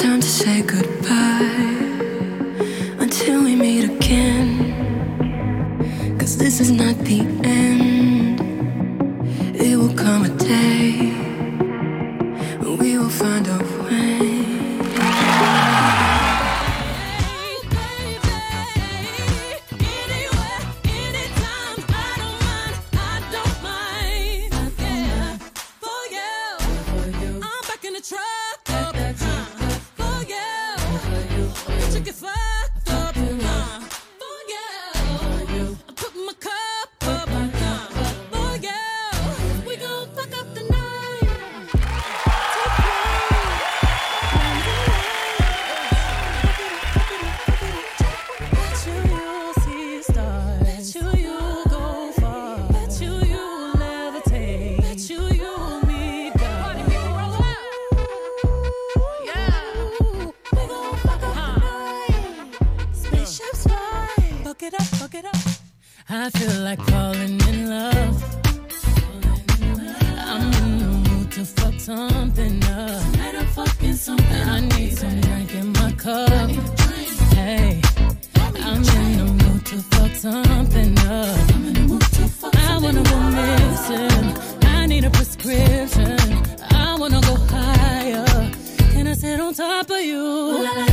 time to say goodbye until we meet again. Cause this is not the end, it will come a day. prescription. I need a prescription. I wanna go higher. Can I sit on top of you?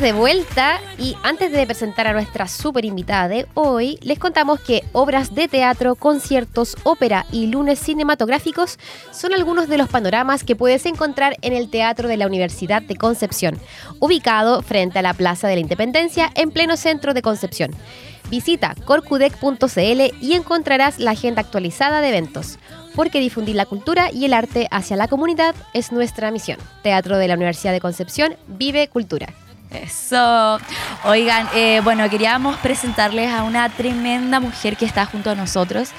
De vuelta y antes de presentar a nuestra super invitada de hoy, les contamos que obras de teatro, conciertos, ópera y lunes cinematográficos son algunos de los panoramas que puedes encontrar en el Teatro de la Universidad de Concepción, ubicado frente a la Plaza de la Independencia en pleno centro de Concepción. Visita corcudec.cl y encontrarás la agenda actualizada de eventos, porque difundir la cultura y el arte hacia la comunidad es nuestra misión. Teatro de la Universidad de Concepción, vive cultura. Eso. Oigan, eh, bueno, queríamos presentarles a una tremenda mujer que está junto a nosotros,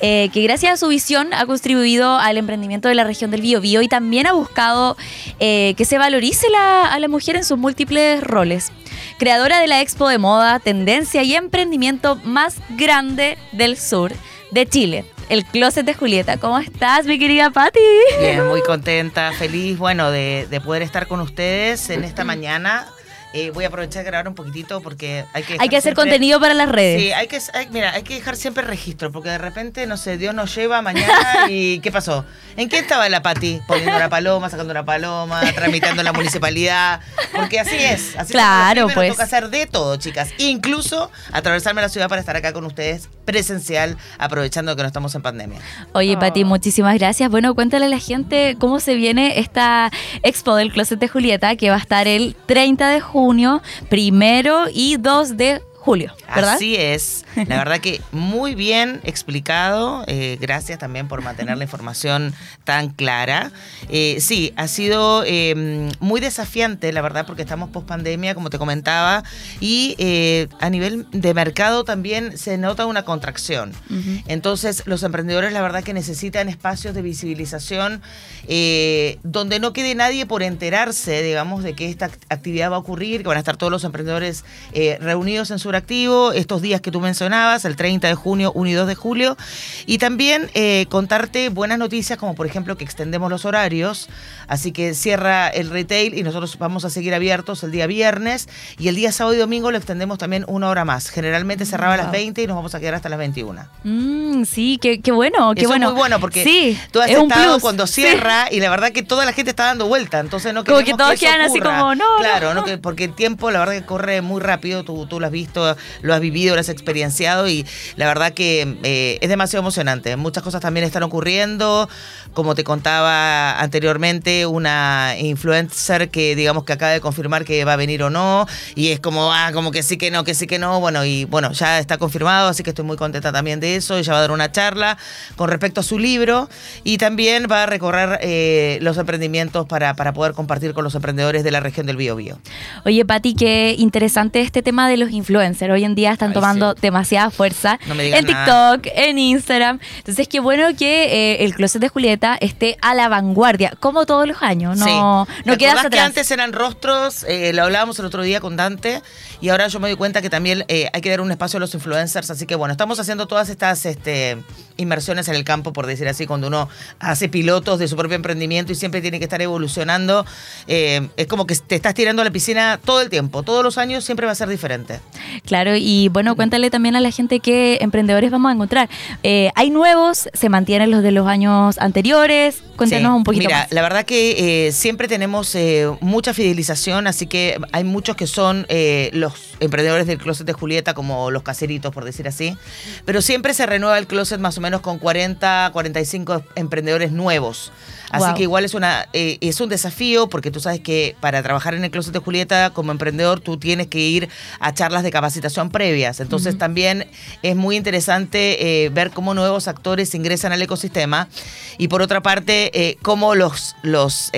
eh, que gracias a su visión ha contribuido al emprendimiento de la región del Biobío y también ha buscado eh, que se valorice la- a la mujer en sus múltiples roles. Creadora de la expo de moda, tendencia y emprendimiento más grande del sur de Chile, el Closet de Julieta. ¿Cómo estás, mi querida Patti? Bien, muy contenta, feliz, bueno, de, de poder estar con ustedes en esta mañana. Eh, voy a aprovechar de grabar un poquitito porque hay que... Hay que hacer siempre- contenido para las redes. Sí, hay que, hay- mira, hay que dejar siempre registro, porque de repente, no sé, Dios nos lleva mañana y ¿qué pasó? ¿En qué estaba la Pati? Poniendo una paloma, sacando una paloma, tramitando en la municipalidad, porque así es. Así Claro, pymes, pues. toca hacer de todo, chicas. Incluso atravesarme la ciudad para estar acá con ustedes presencial, aprovechando que no estamos en pandemia. Oye, Pati, muchísimas gracias. Bueno, cuéntale a la gente cómo se viene esta expo del Closet de Julieta, que va a estar el 30 de junio, primero y 2 de julio, ¿verdad? Así es. La verdad que muy bien explicado. Eh, gracias también por mantener la información tan clara. Eh, sí, ha sido eh, muy desafiante, la verdad, porque estamos post pandemia, como te comentaba, y eh, a nivel de mercado también se nota una contracción. Entonces, los emprendedores, la verdad que necesitan espacios de visibilización donde no quede nadie por enterarse, digamos, de que esta act- actividad va a ocurrir, que van a estar todos los emprendedores reunidos en Suractivo estos días que tú mencionabas, el 30 de junio, 1 y 2 de julio, y también eh, contarte buenas noticias, como por ejemplo que extendemos los horarios, así que cierra el retail y nosotros vamos a seguir abiertos el día viernes, y el día sábado y domingo lo extendemos también una hora más. Generalmente cerraba a las 20 y nos vamos a quedar hasta las 21. Mm, sí, qué, qué bueno, qué Eso bueno. es muy bueno porque sí, tú has es estado cuando Sí. cierra y la verdad que toda la gente está dando vuelta, entonces no Como que todos eso quedan así como, no, Claro, no. no, que- porque el tiempo la verdad que corre muy rápido, tú, tú lo has visto, lo has vivido, lo has experienciado y la verdad que eh, es demasiado emocionante. Muchas cosas también están ocurriendo, como te contaba anteriormente, una influencer que digamos que acaba de confirmar que va a venir o no y es como, ah, como que sí que no, que sí que no, bueno, y bueno, ya está confirmado, así que estoy muy contenta también de eso. Ella va a dar una charla con respecto a su libro y también va a recorrer eh, los emprendimientos para, para poder compartir con los emprendedores de la región del Biobío. Oye, Pati, qué interesante este tema de los influencers. Hoy en día están Ay, tomando sí. demasiada fuerza No me digas en nada. TikTok, en Instagram. Entonces, qué bueno que eh, el Closet de Julieta esté a la vanguardia, como todos los años. No, Sí. no ¿Te quedas que antes eran rostros, eh, lo hablábamos el otro día con Dante, y ahora yo me doy cuenta que también eh, hay que dar un espacio a los influencers, así que bueno, estamos haciendo todas estas este, inmersiones en el campo, por decir así, cuando uno hace pilotos de su propio emprendimiento y siempre tiene que estar evolucionando, es como que te estás tirando a la piscina todo el tiempo, todos los años siempre va a ser diferente. Claro, y bueno, cuéntale también a la gente qué emprendedores vamos a encontrar. Eh, hay nuevos, se mantienen los de los años anteriores. Cuéntanos Sí. un poquito Mira, más. la verdad que eh, siempre tenemos eh, mucha fidelización, así que hay muchos que son eh, los emprendedores del closet de Julieta, como los caseritos, por decir así. Pero siempre se renueva el closet más o menos con 40, 45 emprendedores nuevos. Así Wow. que igual es una eh, es un desafío porque tú sabes que para trabajar en el closet de Julieta como emprendedor tú tienes que ir a charlas de capacitación previas. Entonces también es muy interesante eh, ver cómo nuevos actores ingresan al ecosistema y por otra parte eh, cómo los los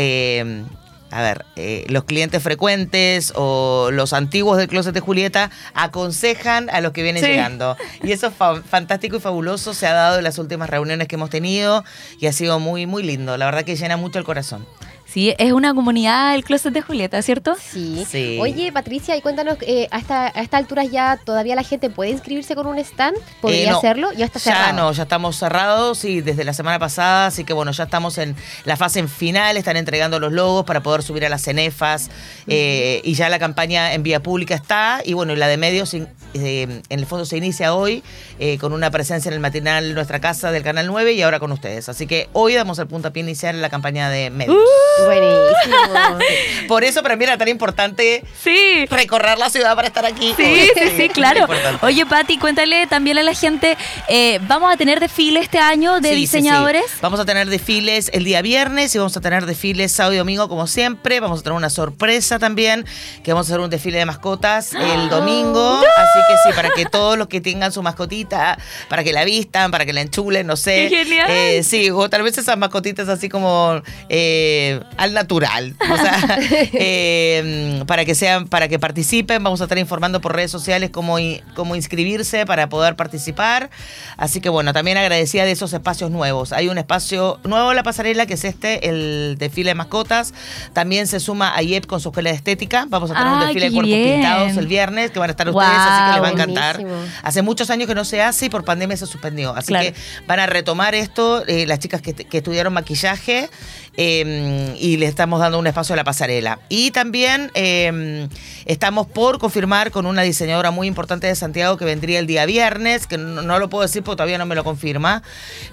a ver, eh, los clientes frecuentes o los antiguos del closet de Julieta aconsejan a los que vienen Sí. llegando. Y eso es fa- fantástico y fabuloso, se ha dado en las últimas reuniones que hemos tenido y ha sido muy, muy lindo. La verdad que llena mucho el corazón. Sí, es una comunidad el closet de Julieta, ¿cierto? Sí. Sí. Oye, Patricia, y cuéntanos, eh, a, esta, a esta altura ya todavía la gente puede inscribirse con un stand. ¿Podría Eh, no. hacerlo? Ya está Ya cerrado. no, ya estamos cerrados y desde la semana pasada, así que bueno, ya estamos en la fase final, están entregando los logos para poder subir a las cenefas eh, y ya la campaña en vía pública está y bueno, y la de medios eh, en el fondo se inicia hoy eh, con una presencia en el matinal Nuestra Casa del Canal 9 y ahora con ustedes. Así que hoy damos el puntapié inicial en la campaña de medios. Buenísimo. Por eso para mí era tan importante Sí. recorrer la ciudad para estar aquí. Sí, sí, claro. Oye, Pati, cuéntale también a la gente, eh, ¿vamos a tener desfile este año de Sí, diseñadores? sí. Vamos a tener desfiles el día viernes y vamos a tener desfiles sábado y domingo como siempre. Vamos a tener una sorpresa también, que vamos a hacer un desfile de mascotas el domingo. Así que sí, para que todos los que tengan su mascotita, para que la vistan, para que la enchulen, no sé. ¡Qué genial! Eh, sí, o tal vez esas mascotitas así como eh, al natural. O sea, eh, para que sean, para que participen, vamos a estar informando por redes sociales cómo, cómo inscribirse para poder participar. Así que bueno, también agradecida de esos espacios nuevos. Hay un espacio nuevo en la pasarela que es este, el desfile de mascotas. También se suma a IEP con su escuela de estética. Vamos a tener un desfile de cuerpos bien. pintados el viernes que van a estar ustedes, así que les va a encantar. buenísimo. Hace muchos años que no se hace y por pandemia se suspendió. Así Claro. que van a retomar esto, eh, las chicas que, que estudiaron maquillaje, eh, y le estamos dando un espacio a la pasarela. Y también eh, estamos por confirmar con una diseñadora muy importante de Santiago que vendría el día viernes, que no, no lo puedo decir porque todavía no me lo confirma,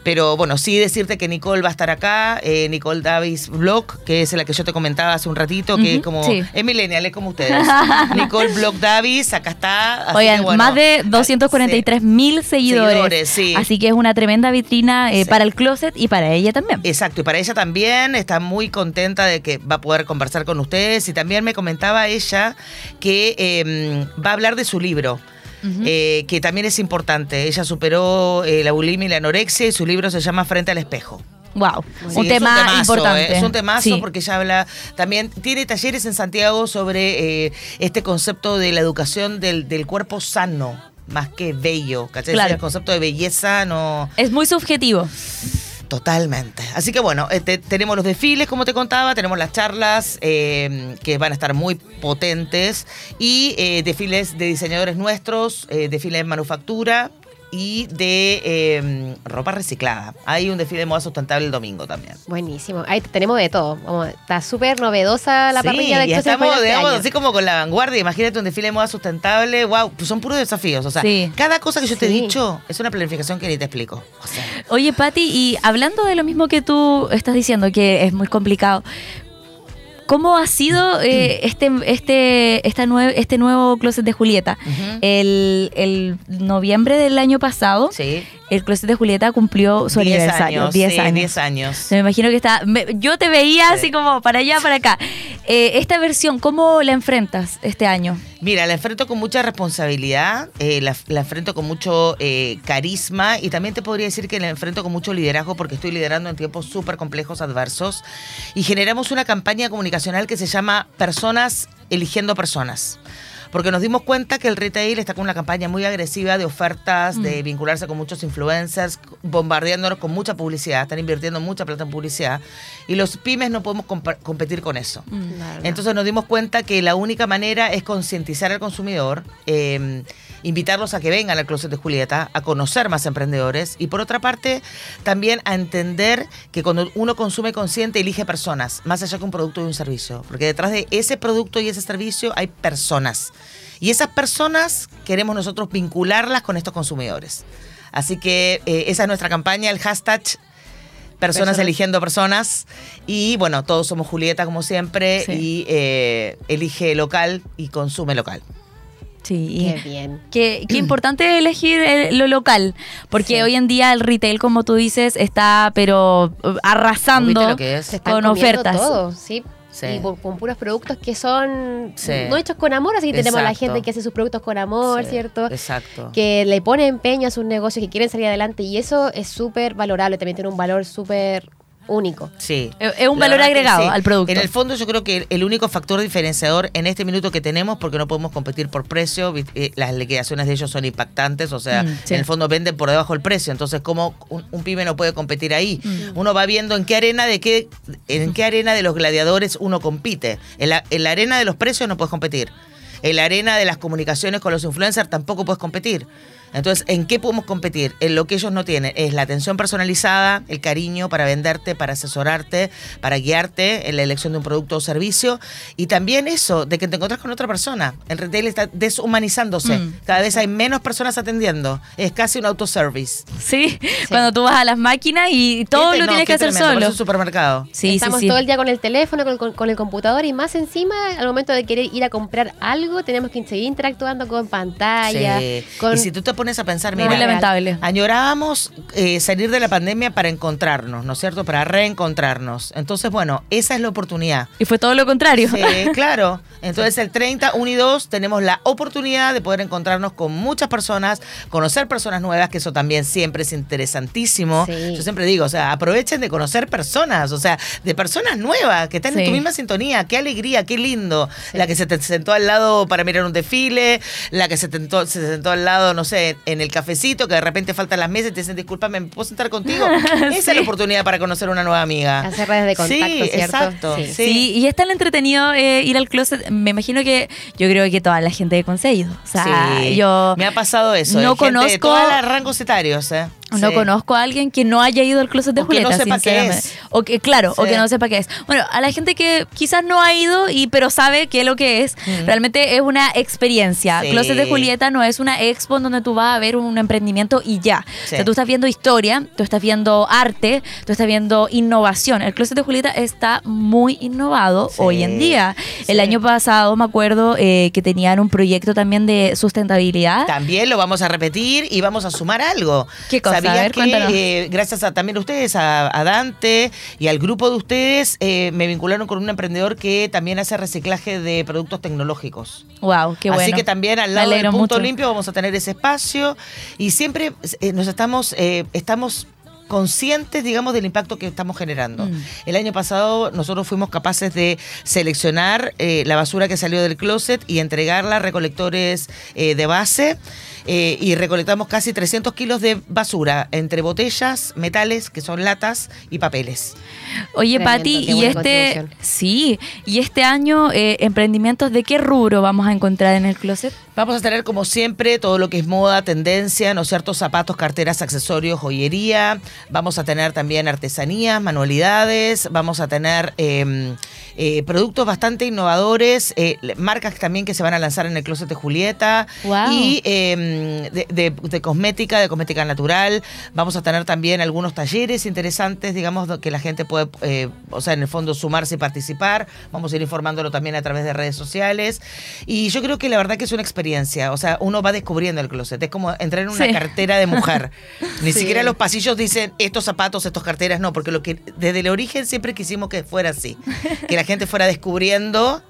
pero bueno, sí decirte que Nicole va a estar acá, eh, Nicole Davis Block, que es la que yo te comentaba hace un ratito, que es como, sí. es millennial, es como ustedes. Nicole Block Davis, acá está. Oigan, bueno, más de sí. 243 mil seguidores. Seguidores, sí. Así que es una tremenda vitrina eh, Sí. para el closet y para ella también. Exacto, y para ella también está muy contenta de que va a poder conversar con ustedes y también me comentaba ella que eh, va a hablar de su libro. eh, que también es importante. Ella superó eh, la bulimia y la anorexia y su libro se llama Frente al espejo. Wow, Sí, un tema temazo, importante. eh, Es un temazo Sí. porque ella habla también, tiene talleres en Santiago sobre eh, este concepto de la educación del, del cuerpo sano, más que bello. ¿cachai? Claro. El concepto de belleza no... Es muy subjetivo. Totalmente. Así que bueno, eh, te- tenemos los desfiles, como te contaba, tenemos las charlas eh, que van a estar muy potentes y eh, desfiles de diseñadores nuestros, eh, desfiles de manufactura y de eh, ropa reciclada. Hay un desfile de moda sustentable el domingo también. Buenísimo. Ahí tenemos de todo. Vamos, está súper novedosa la Sí, parrilla de y estamos, Moda este digamos, año. así como con la vanguardia. Imagínate un desfile de moda sustentable. Wow, pues son puros desafíos. O sea, Sí. cada cosa que yo te he dicho es una planificación que ni te explico. O sea, Oye, Patti, y hablando de lo mismo que tú estás diciendo, que es muy complicado, ¿cómo ha sido eh, este, este, esta nue- este nuevo closet de Julieta? El, el noviembre del año pasado, sí. El closet de Julieta cumplió su 10 aniversario. años. 10 sí, años. 10 años. Me imagino que está. me- yo te veía Sí. así como para allá, para acá. Eh, esta versión, ¿cómo la enfrentas este año? Mira, la enfrento con mucha responsabilidad, eh, la, la enfrento con mucho eh, carisma y también te podría decir que la enfrento con mucho liderazgo porque estoy liderando en tiempos súper complejos, adversos y generamos una campaña comunicacional que se llama Personas eligiendo personas. Porque nos dimos cuenta que el retail está con una campaña muy agresiva de ofertas, de vincularse con muchos influencers, bombardeándonos con mucha publicidad, están invirtiendo mucha plata en publicidad y los pymes no podemos competir con eso. Entonces nos dimos cuenta que la única manera es concientizar al consumidor, eh, invitarlos a que vengan al Closet de Julieta, a conocer más emprendedores y por otra parte también a entender que cuando uno consume consciente elige personas, más allá que un producto y un servicio, porque detrás de ese producto y ese servicio hay personas. Y esas personas queremos nosotros vincularlas con estos consumidores. Así que eh, esa es nuestra campaña, el hashtag Personas, eligiendo personas. Y bueno, todos somos Julieta como siempre. Sí. Y eh, elige local y consume local. Sí. Qué bien. Qué, qué importante elegir lo local, porque Sí. hoy en día el retail, como tú dices, está pero eh, arrasando ¿Viste lo que es? Se están con ofertas. todo, sí. Sí. Y por- con puros productos que son Sí. no hechos con amor, así que tenemos a la gente que hace sus productos con amor, Sí, ¿cierto? Exacto. Que le pone empeño a sus negocios, que quieren salir adelante y eso es súper valorable, también tiene un valor súper único. Sí. Es- un valor agregado al producto. En el fondo yo creo que el único factor diferenciador en este minuto que tenemos, porque no podemos competir por precio, eh, las liquidaciones de ellos son impactantes, o sea, Mm, sí. en el fondo venden por debajo del precio, entonces cómo un, un pyme no puede competir ahí. Mm. Uno va viendo en qué arena de qué, en qué arena de los gladiadores uno compite. En la, en la arena de los precios no puedes competir. En la arena de las comunicaciones con los influencers tampoco puedes competir. Entonces, ¿en qué podemos competir? En lo que ellos no tienen. Es la atención personalizada, el cariño para venderte, para asesorarte, para guiarte en la elección de un producto o servicio. Y también eso, de que te encontrás con otra persona. El retail está deshumanizándose. Mm. Cada vez hay menos personas atendiendo. Es casi un autoservice. Sí, cuando tú vas a las máquinas y todo Este, lo no, tienes que hacer tremendo, solo. un supermercado. Sí, Estamos sí, sí. todo el día con el teléfono, con, con- con el computador y más encima, al momento de querer ir a comprar algo, tenemos que seguir interactuando con pantalla. Sí. Con... Y si tú te pones a pensar, Muy mira, lamentable. Añorábamos eh, salir de la pandemia para encontrarnos, ¿no es cierto? Para reencontrarnos. Entonces, bueno, esa es la oportunidad. Y fue todo lo contrario. Sí, claro. Entonces el 30, 1 y 2 tenemos la oportunidad de poder encontrarnos con muchas personas, conocer personas nuevas, que eso también siempre es interesantísimo. Sí. Yo siempre digo, o sea, aprovechen de conocer personas, o sea, de personas nuevas que están en tu misma sintonía. Qué alegría, qué lindo. La que se te sentó al lado para mirar un desfile, la que se, tentó- se sentó al lado, no sé, en el cafecito, que de repente faltan las mesas y te dicen, discúlpame, ¿me puedo sentar contigo? Esa es la oportunidad para conocer una nueva amiga. Hacer redes de contacto, sí, ¿cierto? Exacto. Sí. Sí. Sí, y es tan entretenido eh, ir al closet. Me imagino que yo creo que toda la gente de Consejo. O sea, Sí, yo me ha pasado eso. no gente conozco- de todos los rangos etarios, ¿eh? No Sí. conozco a alguien que no haya ido al closet de O que no Julieta, sepa qué es. O que, claro, o que no sepa qué es. Bueno, a la gente que quizás no ha ido, y pero sabe qué es lo que es, realmente es una experiencia. Sí. Closet de Julieta no es una expo en donde tú vas a ver un emprendimiento y ya. O sea, tú estás viendo historia, tú estás viendo arte, tú estás viendo innovación. El Closet de Julieta está muy innovado hoy en día. El año pasado me acuerdo eh, que tenían un proyecto también de sustentabilidad. También lo vamos a repetir y vamos a sumar algo. ¿Qué cosa? A ¿Sabías ver, que cuéntanos. eh, gracias a también a ustedes, a, a Dante y al grupo de ustedes, eh, me vincularon con un emprendedor que también hace reciclaje de productos tecnológicos? Wow, qué bueno. Así que también al lado del punto mucho. limpio vamos a tener ese espacio y siempre eh, nos estamos, estamos conscientes, digamos, del impacto que estamos generando. Mm. El año pasado nosotros fuimos capaces de seleccionar eh, la basura que salió del closet y entregarla a recolectores eh, de base. eh, y recolectamos casi 300 kilos de basura entre botellas, metales, que son latas, y papeles. Oye, Tremendo, Pati, y este, sí, y este año, eh, emprendimientos de qué rubro vamos a encontrar en el closet? Vamos a tener, como siempre, todo lo que es moda, tendencia, ¿no es cierto? Zapatos, carteras, accesorios, joyería. Vamos a tener también artesanías, manualidades. Vamos a tener eh, eh, productos bastante innovadores, eh, marcas también que se van a lanzar en el closet de Julieta. Guau. Y eh, de, de- de cosmética, de cosmética natural. Vamos a tener también algunos talleres interesantes, digamos, que la gente puede, eh, o sea, en el fondo sumarse y participar. Vamos a ir informándolo también a través de redes sociales. Y yo creo que la verdad que es una experiencia. O sea, uno va descubriendo el closet. Es como entrar en una Sí. cartera de mujer. Ni Sí. siquiera los pasillos dicen estos zapatos, estas carteras, no, porque lo que desde el origen siempre quisimos que fuera así. Que la gente fuera descubriendo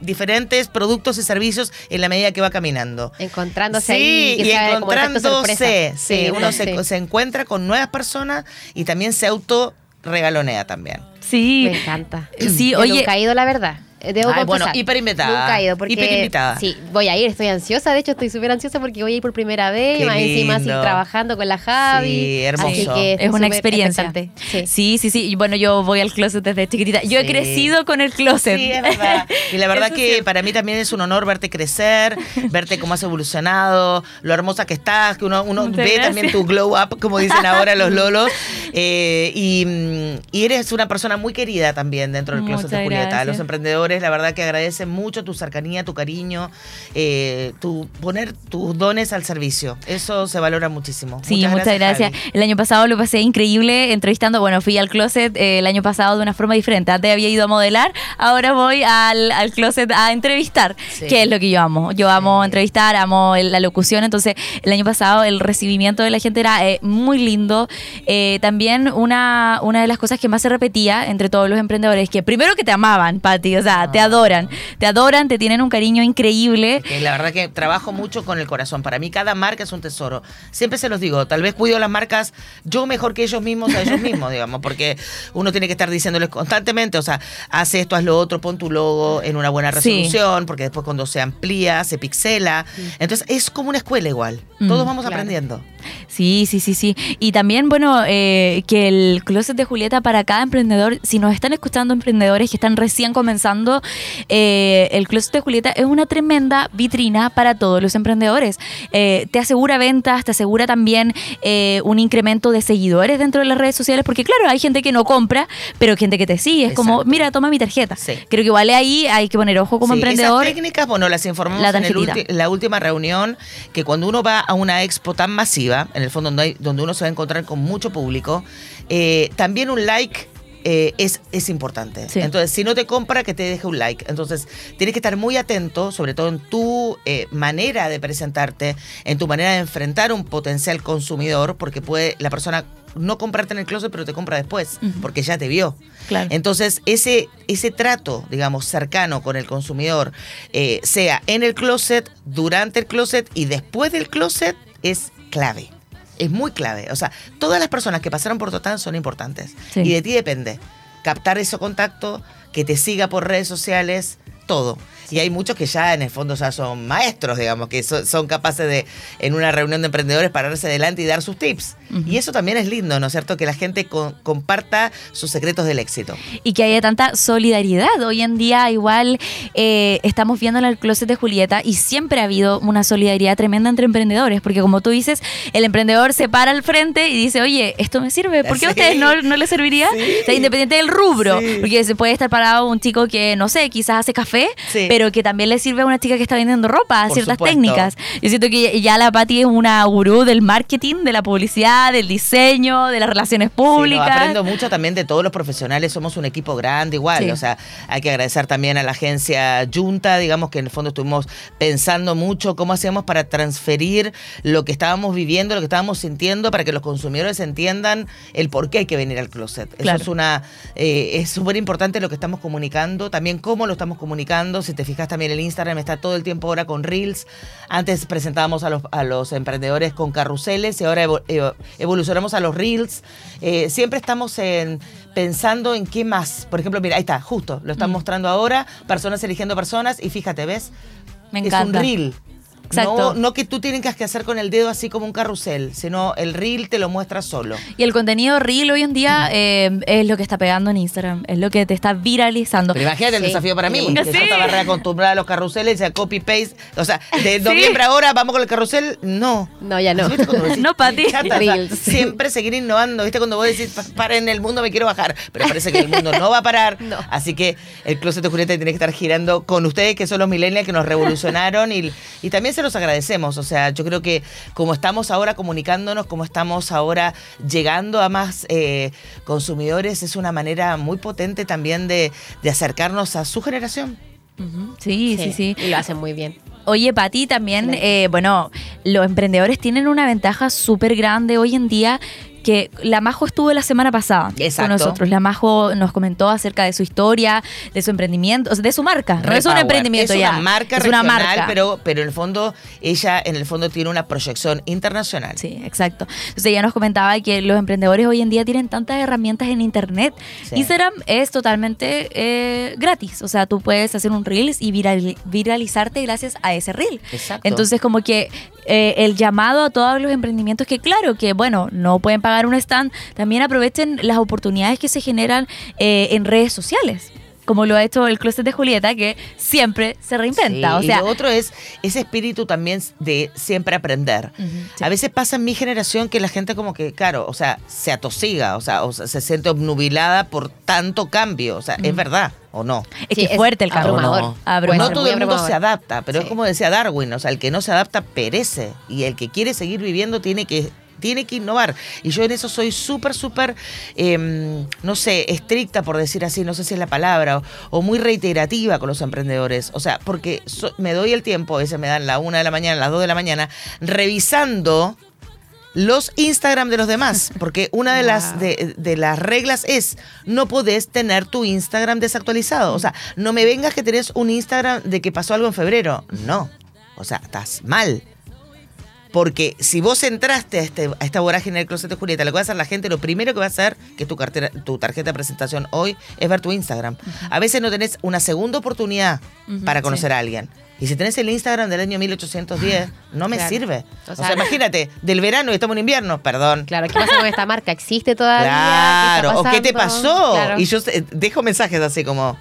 diferentes productos y servicios en la medida que va caminando. Encontrándose Sí, ahí, y encontrándose. Sí, uno sí. se, se encuentra con nuevas personas y también se auto regalonea también. Sí. Me encanta. Sí, Yo oye, nunca he ido, la verdad. Eh, Debo Ay, bueno, confesar. hiperinvitada. Nunca he ido porque... Hiperinvitada. Sí, voy a ir, estoy ansiosa. De hecho, estoy súper ansiosa porque voy a ir por primera vez. Qué más encima así lindo. trabajando con la Javi. Sí, hermoso. Así que es una experiencia. Sí. Sí, sí, sí. Y bueno, yo voy al closet desde chiquitita. Yo he crecido con el closet. Sí, es verdad. Y la verdad que cierto. para mí también es un honor verte crecer, verte cómo has evolucionado, lo hermosa que estás, que uno, ve gracias. también tu glow up, como dicen ahora los lolos. Eh, y, mm, y eres una persona muy querida también dentro del closet de Julieta. gracias. Los emprendedores, la verdad que agradecen mucho tu cercanía, tu cariño, eh, tu poner tus dones al servicio. Eso se valora muchísimo. Sí, muchas, gracias. Javi. El año pasado lo pasé increíble entrevistando. Bueno, fui al closet eh, el año pasado de una forma diferente. Antes había ido a modelar, ahora voy al, al closet a entrevistar, Sí. que es lo que yo amo. Yo amo entrevistar, amo la locución. Entonces, el año pasado el recibimiento de la gente era eh, muy lindo. Eh, también una, una de las cosas que más se repetía entre todos los emprendedores, que primero que te amaban, Pati. O sea, sea, te adoran. Te adoran, te tienen un cariño increíble. La verdad que trabajo mucho con el corazón. Para mí cada marca es un tesoro. Siempre se los digo, tal vez cuido las marcas yo mejor que ellos mismos a ellos mismos, digamos, porque uno tiene que estar diciéndoles constantemente, o sea, haz esto, haz lo otro, pon tu logo en una buena Sí. resolución, porque después cuando se amplía, se pixela. Entonces es como una escuela igual. Todos Mm. vamos Claro. aprendiendo. Sí, sí, sí, sí. Y también, bueno, eh, que el Closet de Julieta para cada emprendedor, si nos están escuchando emprendedores que están recién comenzando, eh, el Closet de Julieta es una tremenda vitrina para todos los emprendedores. Eh, te asegura ventas, te asegura también eh, un incremento de seguidores dentro de las redes sociales, porque claro, hay gente que no compra, pero hay gente que te sigue. Es como, mira, toma mi tarjeta. Sí. Creo que igual ahí hay que poner ojo como Sí, emprendedor. Esas técnicas, bueno, las informamos La en el la última reunión, que cuando uno va a una expo tan masiva, en el fondo donde, hay- donde uno se va a encontrar con mucho público, eh, también un like eh, es, es importante. Sí. Entonces, si no te compra, que te deje un like. Entonces, tienes que estar muy atento, sobre todo en tu eh, manera de presentarte, en tu manera de enfrentar un potencial consumidor, porque puede la persona no comprarte en el closet, pero te compra después, porque ya te vio. Claro. Entonces, ese, ese trato, digamos, cercano con el consumidor, eh, sea en el closet, durante el closet y después del closet, es clave. Es muy clave. O sea, todas las personas que pasaron por Total son importantes. Sí. Y de ti depende. Captar ese contacto, que te siga por redes sociales, todo. Y hay muchos que ya en el fondo ya son maestros, digamos, que so- son capaces de, en una reunión de emprendedores, pararse adelante y dar sus tips. Y eso también es lindo, ¿no es cierto? Que la gente con- comparta sus secretos del éxito. y que haya tanta solidaridad. Hoy en día igual eh, estamos viendo en el closet de Julieta y siempre ha habido una solidaridad tremenda entre emprendedores, porque como tú dices, el emprendedor se para al frente y dice, oye, esto me sirve, ¿por qué a ustedes no, no les serviría? Sí. O sea, independiente del rubro, Sí. porque se puede estar parado un chico que, no sé, quizás hace café, Sí. pero que también le sirve a una chica que está vendiendo ropa, Por ciertas supuesto. técnicas. Yo siento que ya la Patti es una gurú del marketing, de la publicidad, del diseño, de las relaciones Sí, no, públicas. aprendo mucho también de todos los profesionales, somos un equipo grande igual, Sí. o sea, hay que agradecer también a la agencia Junta, digamos que en el fondo estuvimos pensando mucho cómo hacíamos para transferir lo que estábamos viviendo, lo que estábamos sintiendo, para que los consumidores entiendan el por qué hay que venir al closet. Claro. Eso es una eh, es súper importante lo que estamos comunicando, también cómo lo estamos comunicando, si te fijas también el Instagram está todo el tiempo ahora con Reels, antes presentábamos a los, a los emprendedores con carruseles y ahora evo- evo- evolucionamos a los Reels. Eh, siempre estamos en, pensando en qué más. Por ejemplo, mira, ahí está, justo, lo Mm. están mostrando ahora, personas eligiendo personas y fíjate, ¿ves? Me Es un Reel. Exacto. No, no que tú tienes que hacer con el dedo así como un carrusel, sino el reel te lo muestra solo. Y el contenido reel hoy en día eh, es lo que está pegando en Instagram, es lo que te está viralizando. Pero imagínate el Sí. desafío para mí, Sí. que yo estaba reacostumbrada a los carruseles y a copy-paste. O sea, de noviembre ahora vamos con el carrusel, no. No, ya no. No, ¿Viste cuando Pati. Chata, o sea, siempre seguir innovando. ¿Viste cuando vos decís, "Pa- para en el mundo me quiero bajar? Pero parece que el mundo no va a parar. No. Así que el Closet de Julieta tiene que estar girando con ustedes, que son los millennials que nos revolucionaron. y, y también se los agradecemos. O sea, yo creo que como estamos ahora comunicándonos, como estamos ahora llegando a más eh, consumidores, es una manera muy potente también de, de acercarnos a su generación. Sí, sí, sí. Y lo hacen muy bien. Oye, Pati, también, eh, bueno, los emprendedores tienen una ventaja súper grande hoy en día que la Majo estuvo la semana pasada Exacto. con nosotros. La Majo nos comentó acerca de su historia, de su emprendimiento, o sea, de su marca. No es un emprendimiento es ya. una marca es una marca. pero pero en el fondo ella en el fondo tiene una proyección internacional. Sí, exacto. Entonces ella nos comentaba que los emprendedores hoy en día tienen tantas herramientas en internet. Sí. Instagram es totalmente eh, gratis. O sea, tú puedes hacer un Reels y viral- viralizarte gracias a ese Reel. Exacto. Entonces, como que eh, el llamado a todos los emprendimientos que, claro, que bueno, no pueden pagar un stand, también aprovechen las oportunidades que se generan eh, en redes sociales. Como lo ha hecho el Closet de Julieta, que siempre se reinventa. Sí, o sea, y lo otro es ese espíritu también de siempre aprender. Sí. A veces pasa en mi generación que la gente como que, claro, o sea, se atosiga, o sea, o sea, se siente obnubilada por tanto cambio. O sea, es verdad o no. es Sí, que es fuerte el cambio. No, no todo el mundo abrumador. se adapta, pero es como decía Darwin, o sea, el que no se adapta perece y el que quiere seguir viviendo tiene que tiene que innovar. Y yo en eso soy súper, súper, em, no sé, estricta, por decir así, no sé si es la palabra, o, o muy reiterativa con los emprendedores. O sea, porque so- me doy el tiempo, a veces me dan la una de la mañana, las dos de la mañana, revisando los Instagram de los demás, porque una de las de, de las reglas es no podés tener tu Instagram desactualizado. O sea, no me vengas que tenés un Instagram de que pasó algo en febrero. No. O sea, estás mal. Porque si vos entraste a, este, a esta vorágine del closet de Julieta, lo que va a hacer la gente, lo primero que va a hacer, que es tu, cartera, tu tarjeta de presentación hoy, es ver tu Instagram. A veces no tenés una segunda oportunidad para conocer a alguien. Y si tenés el Instagram del año 1810, no me Claro. sirve. O O sea- imagínate, del verano y estamos en invierno, perdón. Claro, ¿qué pasa con esta marca? ¿Existe todavía? Claro, ¿Qué o qué te pasó. Claro. Y yo dejo mensajes así como,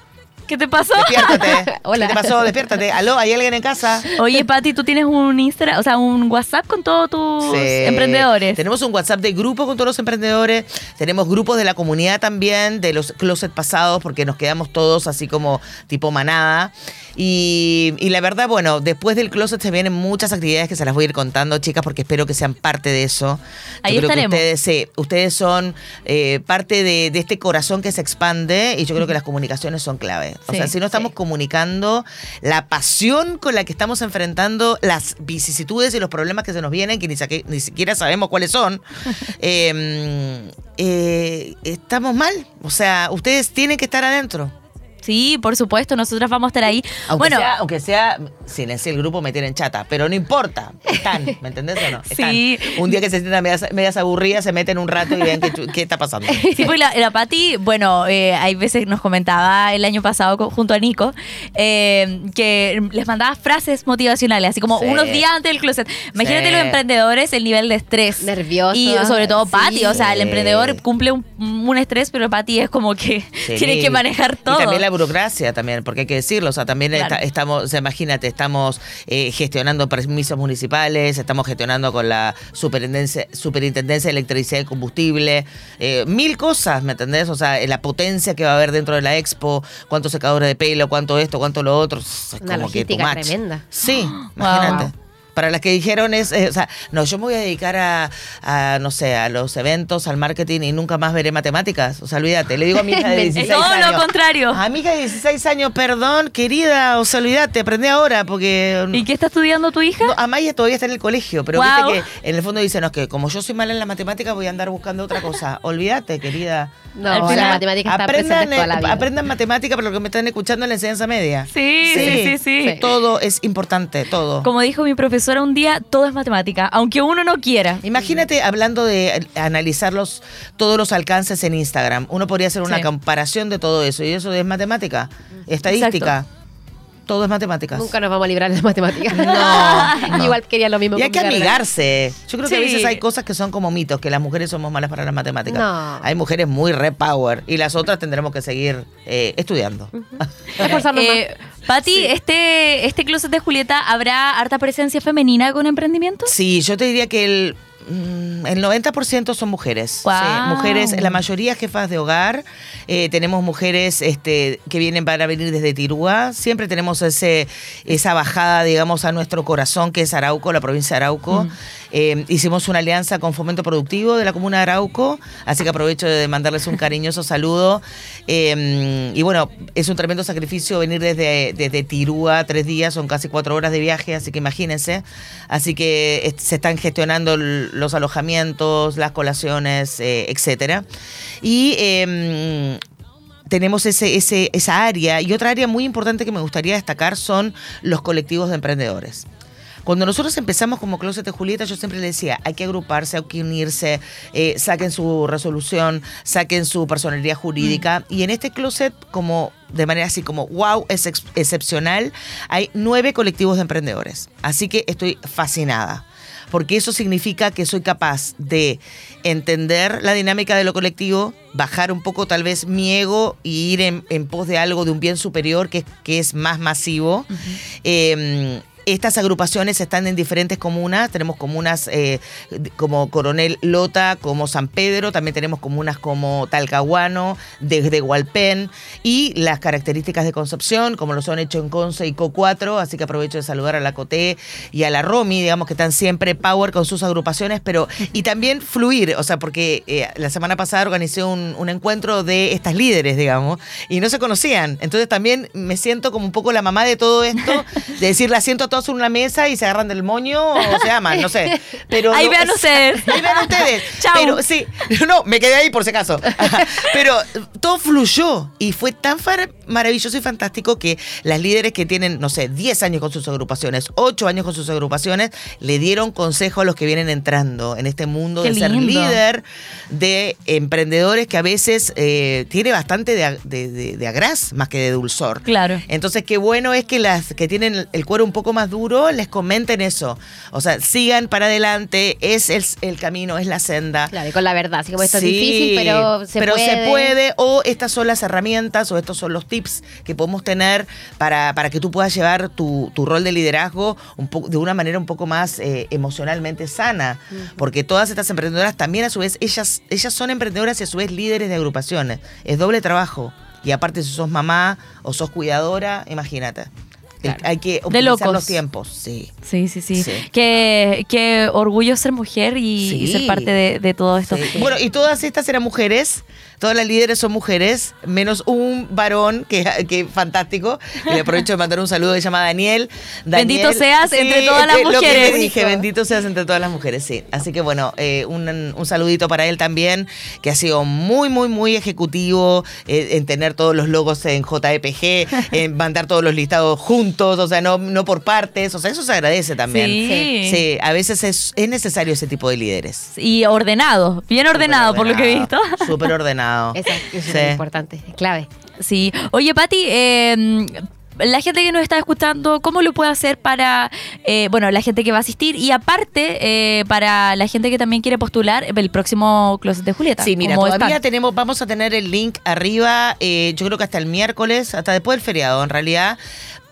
¿Qué te pasó? despiértate. Hola. ¿Qué te pasó? Despiértate. ¿Aló? ¿Hay alguien en casa? Oye, Pati, tú tienes un Instagram, o sea, un WhatsApp con todos tus Sí. emprendedores. Tenemos un WhatsApp de grupo con todos los emprendedores. Tenemos grupos de la comunidad también, de los closet pasados, porque nos quedamos todos así como tipo manada. Y, y la verdad, bueno, después del closet se vienen muchas actividades que se las voy a ir contando, chicas, porque espero que sean parte de eso. Yo Ahí creo estaremos. Que ustedes, sí, ustedes son eh, parte de, de este corazón que se expande y yo creo que las comunicaciones son clave. O Sí, sea, si no estamos sí. comunicando la pasión con la que estamos enfrentando las vicisitudes y los problemas que se nos vienen, que ni, saque- ni siquiera sabemos cuáles son, eh, eh, estamos mal. O sea, ustedes tienen que estar adentro. Sí, por supuesto, nosotras vamos a estar ahí. Aunque bueno, sea, aunque sea, sin ese el grupo me tienen chata, pero no importa, están, ¿me entendés o no? Están. Sí. Un día que se sientan medias, medias aburridas, se meten un rato y vean qué, qué está pasando. Sí, pues la, la Pati, bueno, eh, hay veces nos comentaba el año pasado junto a Nico eh, que les mandaba frases motivacionales, así como Sí. unos días antes del closet. Imagínate Sí. los emprendedores, el nivel de estrés. Nervioso. Y sobre todo Pati, Sí. o sea, el emprendedor cumple un, un estrés, pero Pati es como que Sí. tiene que manejar todo. Y también la burocracia también, porque hay que decirlo, o sea, también Claro. está- estamos, o sea, imagínate, estamos eh, gestionando permisos municipales, estamos gestionando con la superintendencia, superintendencia de electricidad y combustible, eh, mil cosas, ¿me entendés? O sea, eh, la potencia que va a haber dentro de la expo, cuántos secadores de pelo, cuánto esto, cuánto lo otro, es Una como que tremenda. Sí, imagínate. Wow. Para las que dijeron es, eh, o sea, no, yo me voy a dedicar a, a, no sé, a los eventos, al marketing y nunca más veré matemáticas. O sea, olvídate, le digo a mi hija de 16 Todo años. lo contrario. A mi hija de 16 años, perdón, querida, o sea, olvídate, aprendí ahora porque... ¿Y qué está estudiando tu hija? No, Amaya todavía está en el colegio, pero viste que en el fondo dicen, no, que como yo soy mala en la matemática voy a andar buscando otra cosa. Olvídate, querida. No, Al la final, matemática está aprendan, presente toda la eh, vida. aprendan matemática, pero lo que me están escuchando en la enseñanza media. Sí, sí, sí, sí. Sí. Todo es importante, todo. Como dijo mi profesora un día, todo es matemática, aunque uno no quiera. Imagínate hablando de analizar los, todos los alcances en Instagram. Uno podría hacer una Sí. comparación de todo eso. Y eso es matemática, estadística. Todo es matemáticas. Nunca nos vamos a librar de las matemáticas. No, no. Igual quería lo mismo Y hay que amigarse. Yo creo que a veces hay cosas que son como mitos, que las mujeres somos malas para las matemáticas. No. Hay mujeres muy repower y las otras tendremos que seguir eh, estudiando. Reforzarnos Eh, Pati, este, este closet de Julieta, ¿habrá harta presencia femenina con emprendimientos? Sí, yo te diría que el, el 90% son mujeres. Sí, mujeres, la mayoría jefas de hogar. Eh, tenemos mujeres este, que vienen para venir desde Tirúa. Siempre tenemos ese, esa bajada, digamos, a nuestro corazón, que es Arauco, la provincia de Arauco. Eh, hicimos una alianza con Fomento Productivo de la comuna de Arauco, así que aprovecho de mandarles un cariñoso saludo. Eh, y bueno, es un tremendo sacrificio venir desde, desde Tirúa tres días, son casi cuatro horas de viaje, así que imagínense. Así que se están gestionando los alojamientos, las colaciones, eh, etcétera. Y eh, tenemos ese, ese, esa área. Y otra área muy importante que me gustaría destacar son los colectivos de emprendedores. Cuando nosotros empezamos como Closet de Julieta, yo siempre le decía, hay que agruparse, hay que unirse, eh, saquen su resolución, saquen su personalidad jurídica. Y en este closet, como de manera así como, wow, es ex- excepcional, hay nueve colectivos de emprendedores. Así que estoy fascinada porque eso significa que soy capaz de entender la dinámica de lo colectivo, bajar un poco tal vez mi ego y ir en, en pos de algo, de un bien superior que, es- que es más masivo. Eh, estas agrupaciones están en diferentes comunas. Tenemos comunas eh, como Coronel Lota, como San Pedro. También tenemos comunas como Talcahuano, desde Hualpén. Y las características de Concepción, como lo son Hecho en Conce y Co4. Así que aprovecho de saludar a la Coté y a la Romy, digamos que están siempre power con sus agrupaciones. pero Y también fluir. O sea, porque eh, la semana pasada organicé un, encuentro de estas líderes, digamos, y no se conocían. Entonces también me siento como un poco la mamá de todo esto, de decir, la siento a en una mesa y se agarran del moño o se aman, no sé. Pero Ahí no- vean ustedes. Ahí vean ustedes. Chau. Pero sí, no, me quedé ahí por si acaso. Pero todo fluyó y fue tan maravilloso y fantástico que las líderes que tienen, no sé, 10 años con sus agrupaciones, 8 años con sus agrupaciones, le dieron consejo a los que vienen entrando en este mundo Qué de ser líder, de emprendedores que a veces eh, tiene bastante de, de, de- de agraz más que de dulzor. Claro. Entonces, qué bueno es que las que tienen el cuero un poco más duro les comenten eso. O sea, sigan para adelante, es el, el camino, es la senda. Claro, y con la verdad. Así como esto Sí, es difícil, pero se puede. se puede, o estas son las herramientas o estos son los tips que podemos tener para, para que tú puedas llevar tu, tu rol de liderazgo un poco, de una manera un poco más eh, emocionalmente sana. Porque todas estas emprendedoras también a su vez, ellas, ellas son emprendedoras y a su vez líderes de agrupaciones. Es doble trabajo. Y aparte si sos mamá o sos cuidadora, imagínate. Claro. Hay que De optimizar locos. los tiempos, sí. Sí, sí, sí. Sí. Qué, qué orgullo ser mujer y, ser parte de, de todo esto. Sí. Bueno, y todas estas eran mujeres, todas las líderes son mujeres, menos un varón que, que fantástico. Le aprovecho de mandar un saludo, se llama Daniel. Daniel Bendito seas entre todas las Lo que mujeres. le dije, bendito seas entre todas las mujeres, sí. Así que bueno, eh, un, un saludito para él también, que ha sido muy, muy, muy ejecutivo eh, en tener todos los logos en JPG, en mandar todos los listados juntos, o sea, no, no por partes, o sea, eso se agradece también. Sí. Sí, a veces es, es necesario ese tipo de líderes. Y ordenado, bien ordenado, por lo que he visto. Súper ordenado. Eso, eso Sí. es muy importante, es clave. Sí. Oye, Pati, eh, la gente que nos está escuchando, ¿cómo lo puede hacer para, eh, bueno, la gente que va a asistir y aparte eh, para la gente que también quiere postular el próximo Closet de Julieta? Sí, mira, todavía stand? tenemos, vamos a tener el link arriba, eh, yo creo que hasta el miércoles, hasta después del feriado en realidad,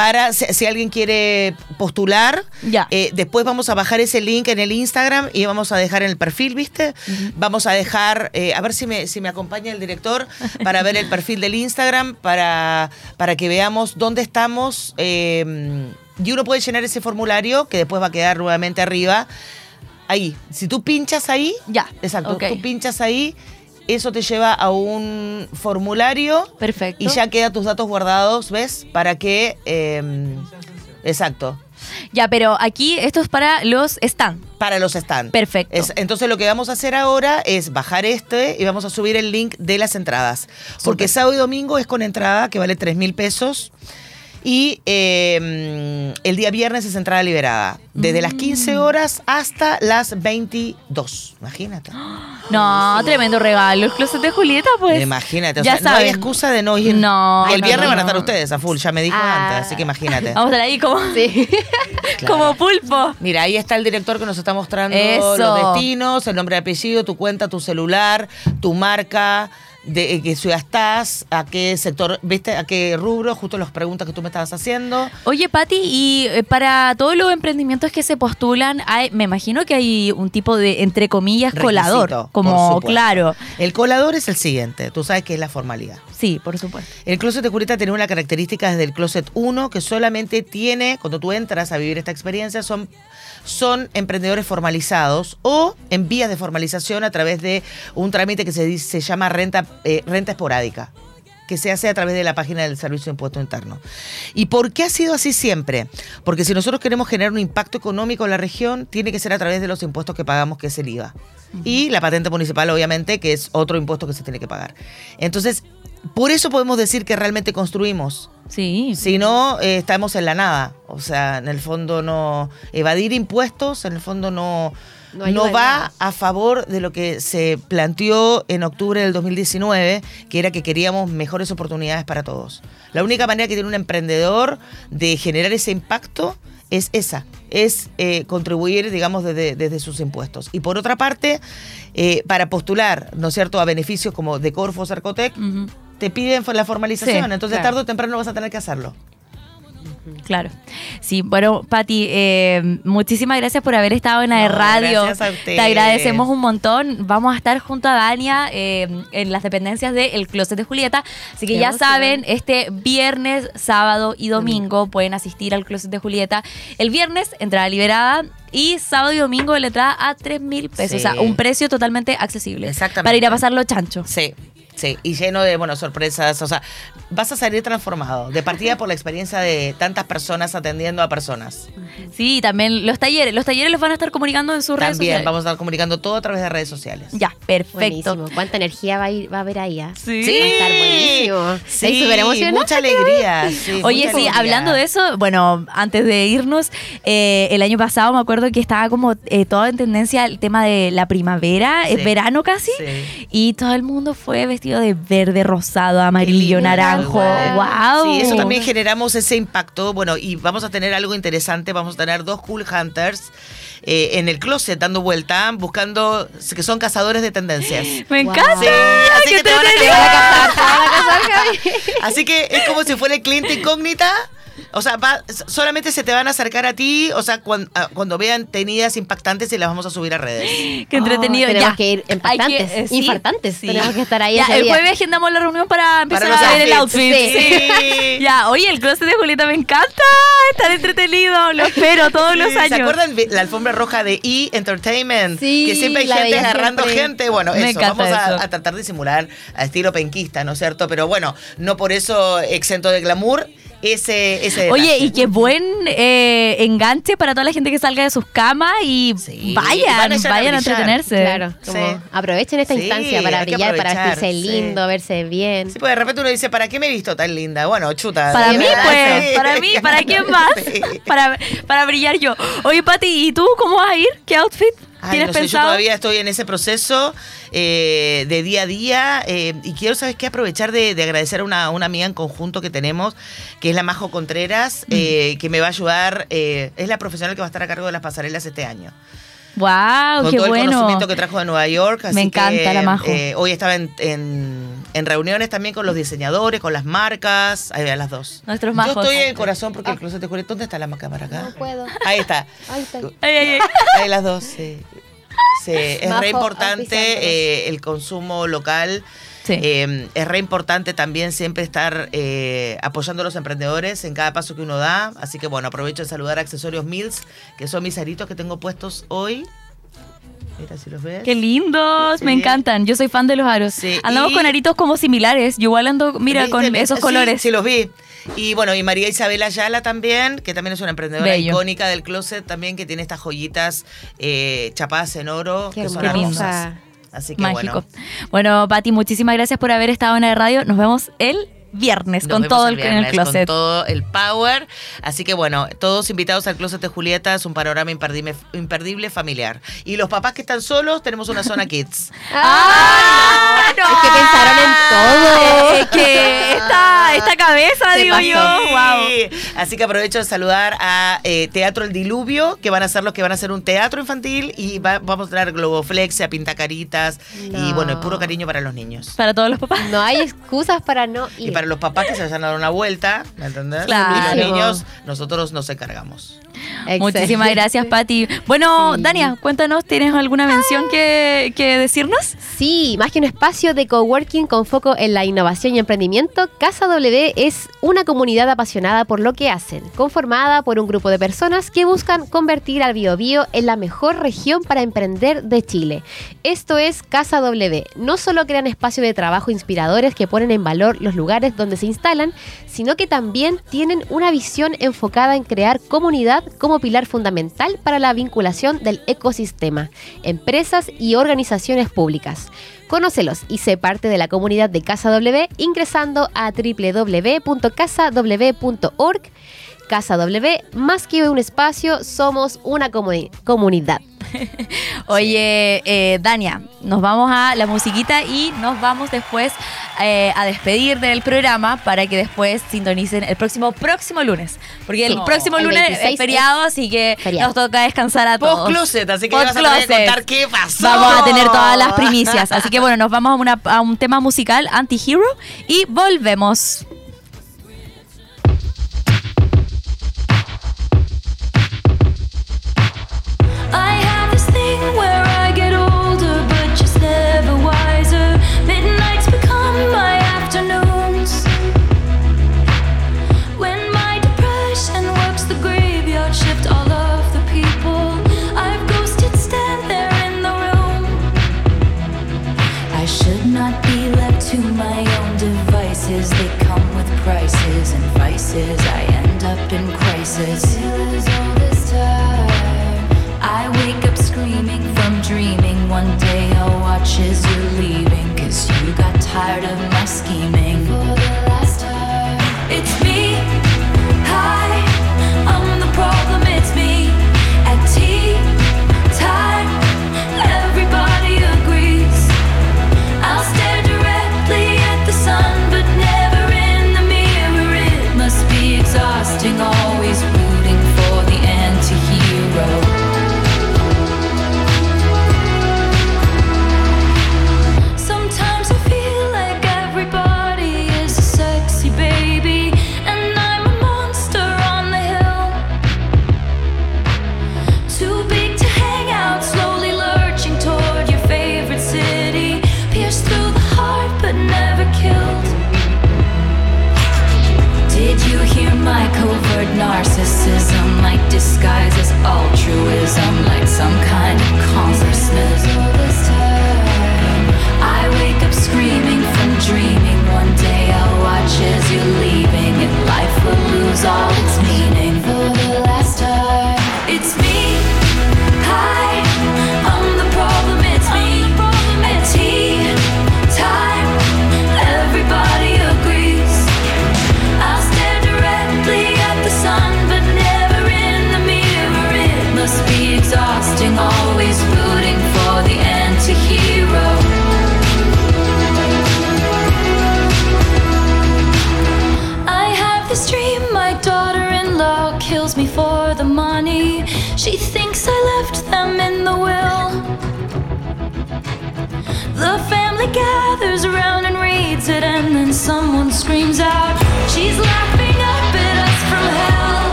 para si, si alguien quiere postular, Ya. eh, después vamos a bajar ese link en el Instagram y vamos a dejar en el perfil, ¿viste? Vamos a dejar, eh, a ver si me, si me acompaña el director para ver el perfil del Instagram, para, para que veamos dónde estamos. eh, y uno puede llenar ese formulario que después va a quedar nuevamente arriba. Ahí, si tú pinchas ahí, Ya, Exacto. ok. Tú pinchas ahí, eso te lleva a un formulario Perfecto. y ya quedan tus datos guardados, ¿ves? Para que. eh, exacto. Ya, pero aquí esto es para los stand. Para los stands. Perfecto. Es- entonces lo que vamos a hacer ahora es bajar este y vamos a subir el link de las entradas. Porque sábado y domingo es con entrada que vale 3 mil pesos. Y eh, el día viernes es entrada liberada. Desde las 15 Mm. horas hasta las 22. Imagínate. No, tremendo regalo. El Closet de Julieta, pues. Imagínate, o ya sea, no hay excusa de no ir. No, el viernes no, van a no. estar ustedes a full, ya me dijo Ah. antes, así que imagínate. Vamos a estar ahí como, Sí. como pulpo. Mira, ahí está el director que nos está mostrando Eso. los destinos, el nombre y apellido, tu cuenta, tu celular, tu marca, de eh, qué ciudad estás, a qué sector, viste, a qué rubro, justo las preguntas que tú me estabas haciendo. Oye, Pati, y eh, para todos los emprendimientos que se postulan, hay, me imagino que hay un tipo de, entre comillas, colador. Requisito, Como, claro. El colador es el siguiente, tú sabes que es la formalidad. Sí, por supuesto. El closet de Julieta tiene una característica desde el closet 1 que solamente tiene, cuando tú entras a vivir esta experiencia, son, son emprendedores formalizados o en vías de formalización a través de un trámite que se, dice- se llama renta, eh, renta esporádica que se hace a través de la página del Servicio de Impuesto Interno. ¿Y por qué ha sido así siempre? Porque si nosotros queremos generar un impacto económico en la región, tiene que ser a través de los impuestos que pagamos, que es el IVA. Y la patente municipal, obviamente, que es otro impuesto que se tiene que pagar. Entonces, por eso podemos decir que realmente construimos. Sí. Si no, eh, estamos en la nada. O sea, en el fondo no. Evadir impuestos, en el fondo no. No va a favor de lo que se planteó en octubre del 2019, que era que queríamos mejores oportunidades para todos. La única manera que tiene un emprendedor de generar ese impacto es esa, es eh, contribuir, digamos, desde, desde sus impuestos. Y por otra parte, eh, para postular, ¿no es cierto?, a beneficios como de Corfo o Cercotec, Ujú, te piden la formalización, Sí, entonces claro. tarde o temprano vas a tener que hacerlo. Claro. Sí, bueno, Pati, eh, muchísimas gracias por haber estado en la de No, radio. gracias a ustedes. Te agradecemos un montón. Vamos a estar junto a Dania eh, en las dependencias del Closet de Julieta. Así que Qué ya emoción. saben, este viernes, sábado y domingo pueden asistir al Closet de Julieta. El viernes, entrada liberada. Y sábado y domingo la entrada a 3 mil pesos. Sí. O sea, un precio totalmente accesible. Exactamente. Para ir a pasarlo chancho. Sí. Sí, y lleno de, bueno, sorpresas. O sea, vas a salir transformado. De partida por la experiencia de tantas personas atendiendo a personas. Sí, también los talleres. Los talleres los van a estar comunicando en sus redes También sociales. vamos a estar comunicando todo a través de redes sociales. Ya, perfecto. Buenísimo. ¿Cuánta energía va a, ir, va a haber ahí? ah? Sí. Sí. Va a estar buenísimo. Sí, súper mucha alegría. sí, Oye, mucha sí, alegría. hablando de eso, bueno, antes de irnos, eh, el año pasado me acuerdo que estaba como eh, todo en tendencia el tema de la primavera, Sí. es verano casi, Sí. y todo el mundo fue vestido de verde, rosado, amarillo, naranjo. ¡Wow! Sí, eso también generamos ese impacto. Bueno, y vamos a tener algo interesante. Vamos a tener dos Cool Hunters eh, en el closet dando vuelta, buscando que son cazadores de tendencias. Me Wow. encanta. Sí, así ¡Qué que te van a Te van casar, Javi. Así que es como si fuera el cliente incógnita. O sea, va- solamente se te van a acercar a ti, o sea, cuan- a- cuando, vean tenidas impactantes y las vamos a subir a redes. Qué entretenido. Oh, tenemos ya. que ir impactantes, que- eh, sí, infartantes. sí. Tenemos que estar ahí Ya, ese el día. jueves agendamos la reunión para empezar a ver el outfit. Sí. Ya, oye, el closet de Julieta me encanta. Estar entretenido. Lo espero todos los años. ¿Se acuerdan de la alfombra roja de E! Entertainment? Sí, que siempre hay gente agarrando siempre. gente. Bueno, Me eso, vamos a, eso. a tratar de simular a estilo penquista, ¿no es cierto? Pero bueno, no por eso exento de glamour ese, ese Oye, y qué buen eh, enganche para toda la gente que salga de sus camas y Sí, vayan, a vayan a, entretenerse. Claro, como Sí. aprovechen esta Sí, instancia para brillar, para vestirse sí. lindo, verse bien. Sí, pues de repente uno dice, ¿para qué me he visto tan linda? Bueno, chuta. Para mí, verdad, pues, sí. para mí, ¿para quién más? Sí. Para, para brillar yo. Oye, Pati, ¿y tú cómo vas a ir? ¿Qué outfit Ay, tienes no sé, yo todavía estoy en ese proceso eh, de día a día eh, y quiero, ¿sabes qué? Aprovechar de, de agradecer a una, una amiga en conjunto que tenemos, que es la Majo Contreras, Mm. eh, que me va a ayudar, es la profesional que va a estar a cargo de las pasarelas este año. ¡Wow! con ¡Qué todo el bueno! conocimiento que trajo de Nueva York. así Me encanta que, la Majo. hoy estaba en, en- en reuniones también con los diseñadores, con las marcas, ahí a las dos. Nuestros Yo majos. estoy en el corazón porque el closet de Julieta, ¿dónde está la cámara acá? No puedo. Ahí está. Ahí está. Ay, ay. Ahí las dos, sí. Sí, es Majo, re importante eh, el consumo local. Sí. Eh, es re importante también siempre estar eh, apoyando a los emprendedores en cada paso que uno da. Así que bueno, aprovecho de saludar a Accesorios Mills, que son mis aritos que tengo puestos hoy. Mira si los ves. ¡Qué lindos! Me Sí. encantan. Yo soy fan de los aros. Sí, Andamos y- con aritos como similares. Yo igual ando, mira, ¿Viste? con esos Sí, colores. Sí, los vi. Y bueno, y María Isabel Ayala también, que también es una emprendedora Bello. icónica del closet también, que tiene estas joyitas eh, chapadas en oro, Qué que son hermosa. hermosas. Así que Mágico. bueno. Bueno, Pati, muchísimas gracias por haber estado en la radio. Nos vemos el viernes Nos con todo el el, en el viernes, closet. Con todo el power. Así que bueno, todos invitados al closet de Julieta, es un panorama imperdible, imperdible familiar. Y los papás que están solos, tenemos una zona kids. ¡Ah! Es que pensaron en todo. Es que esta, esta cabeza, Se digo pasó. yo, wow. Sí. Así que aprovecho de saludar a eh, Teatro El Diluvio, que van a ser los que van a hacer un teatro infantil y va- vamos a traer globoflex, a pintacaritas y No. bueno, el puro cariño para los niños. Para todos los papás. No hay excusas para no ir. Y para los papás que se vayan a dar una vuelta, ¿me entendés? Claro. Y los niños, nosotros nos encargamos. Excelente. Muchísimas gracias, Pati. Bueno, Sí. Dania, cuéntanos, ¿tienes alguna mención que, que decirnos? Sí, más que un espacio de coworking con foco en la innovación y emprendimiento, Casa W es una comunidad apasionada por lo que hacen, conformada por un grupo de personas que buscan convertir al Biobío en la mejor región para emprender de Chile. Esto es Casa W. No solo crean espacios de trabajo inspiradores que ponen en valor los lugares donde se instalan, sino que también tienen una visión enfocada en crear comunidad como pilar fundamental para la vinculación del ecosistema, empresas y organizaciones públicas. Conócelos y sé parte de la comunidad de Casa W ingresando a www.casaw.org. Casa W, más que un espacio, somos una comuni- comunidad. Oye, eh, Dania, nos vamos a la musiquita y nos vamos después eh, a despedir del programa para que después sintonicen el próximo próximo lunes. Porque el Sí. próximo El lunes 26 es feriado, así que feriado. nos toca descansar a todos. Post closet, así que vas a contar qué pasó. Vamos a tener todas las primicias. Así que bueno, nos vamos a, una- a un tema musical, Anti-Hero, y volvemos.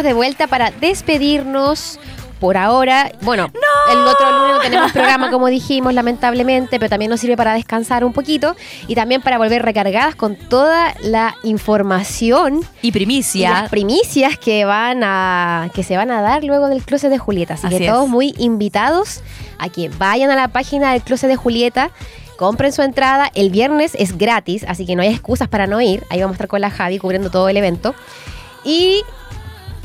Estamos de vuelta para despedirnos por ahora. Bueno, el otro lunes no tenemos programa, como dijimos, lamentablemente, pero también nos sirve para descansar un poquito y también para volver recargadas con toda la información Y y primicia. las primicias que van a que se van a dar luego del closet de Julieta. Así, Así que es. todos muy invitados a que vayan a la página del closet de Julieta. Compren su entrada, el viernes es gratis, así que no hay excusas para no ir. Ahí vamos a estar con la Javi cubriendo todo el evento. Y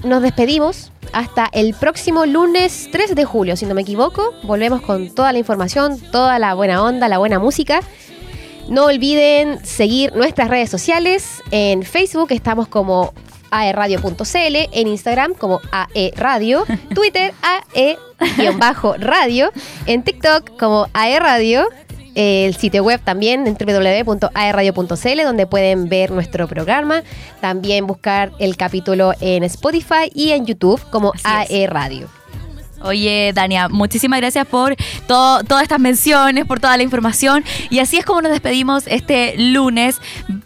nos despedimos hasta el próximo lunes 3 de julio, si no me equivoco. Volvemos con toda la información, toda la buena onda, la buena música. No olviden seguir nuestras redes sociales. En Facebook estamos como aeradio.cl, en Instagram como aeradio, Twitter ae-radio, en TikTok como aeradio, el sitio web también en www.aeradio.cl donde pueden ver nuestro programa, también buscar el capítulo en Spotify y en YouTube como Así es. aeradio. Oye, Dania, muchísimas gracias por todo, todas estas menciones, por toda la información. Y así es como nos despedimos este lunes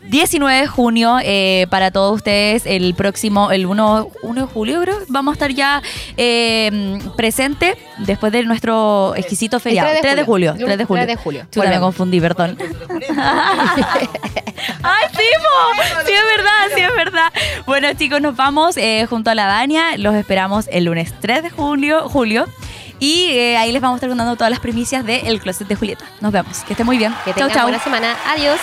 19 de junio eh, para todos ustedes. El próximo, el 1, 1 de julio, creo, vamos a estar ya eh, presente después de nuestro exquisito feriado. 3 de julio. 3 de julio. 3 de julio. Chuta, me confundí, perdón. ¡Ay, po! Sí, es verdad, sí, es verdad. Bueno, chicos, nos vamos eh, junto a la Dania. Los esperamos el lunes 3 de julio. julio y eh, ahí les vamos a estar contando todas las primicias de El Closet de Julieta. Nos vemos. Que esté muy bien. Que Chau, tengan chau. buena semana. Adiós.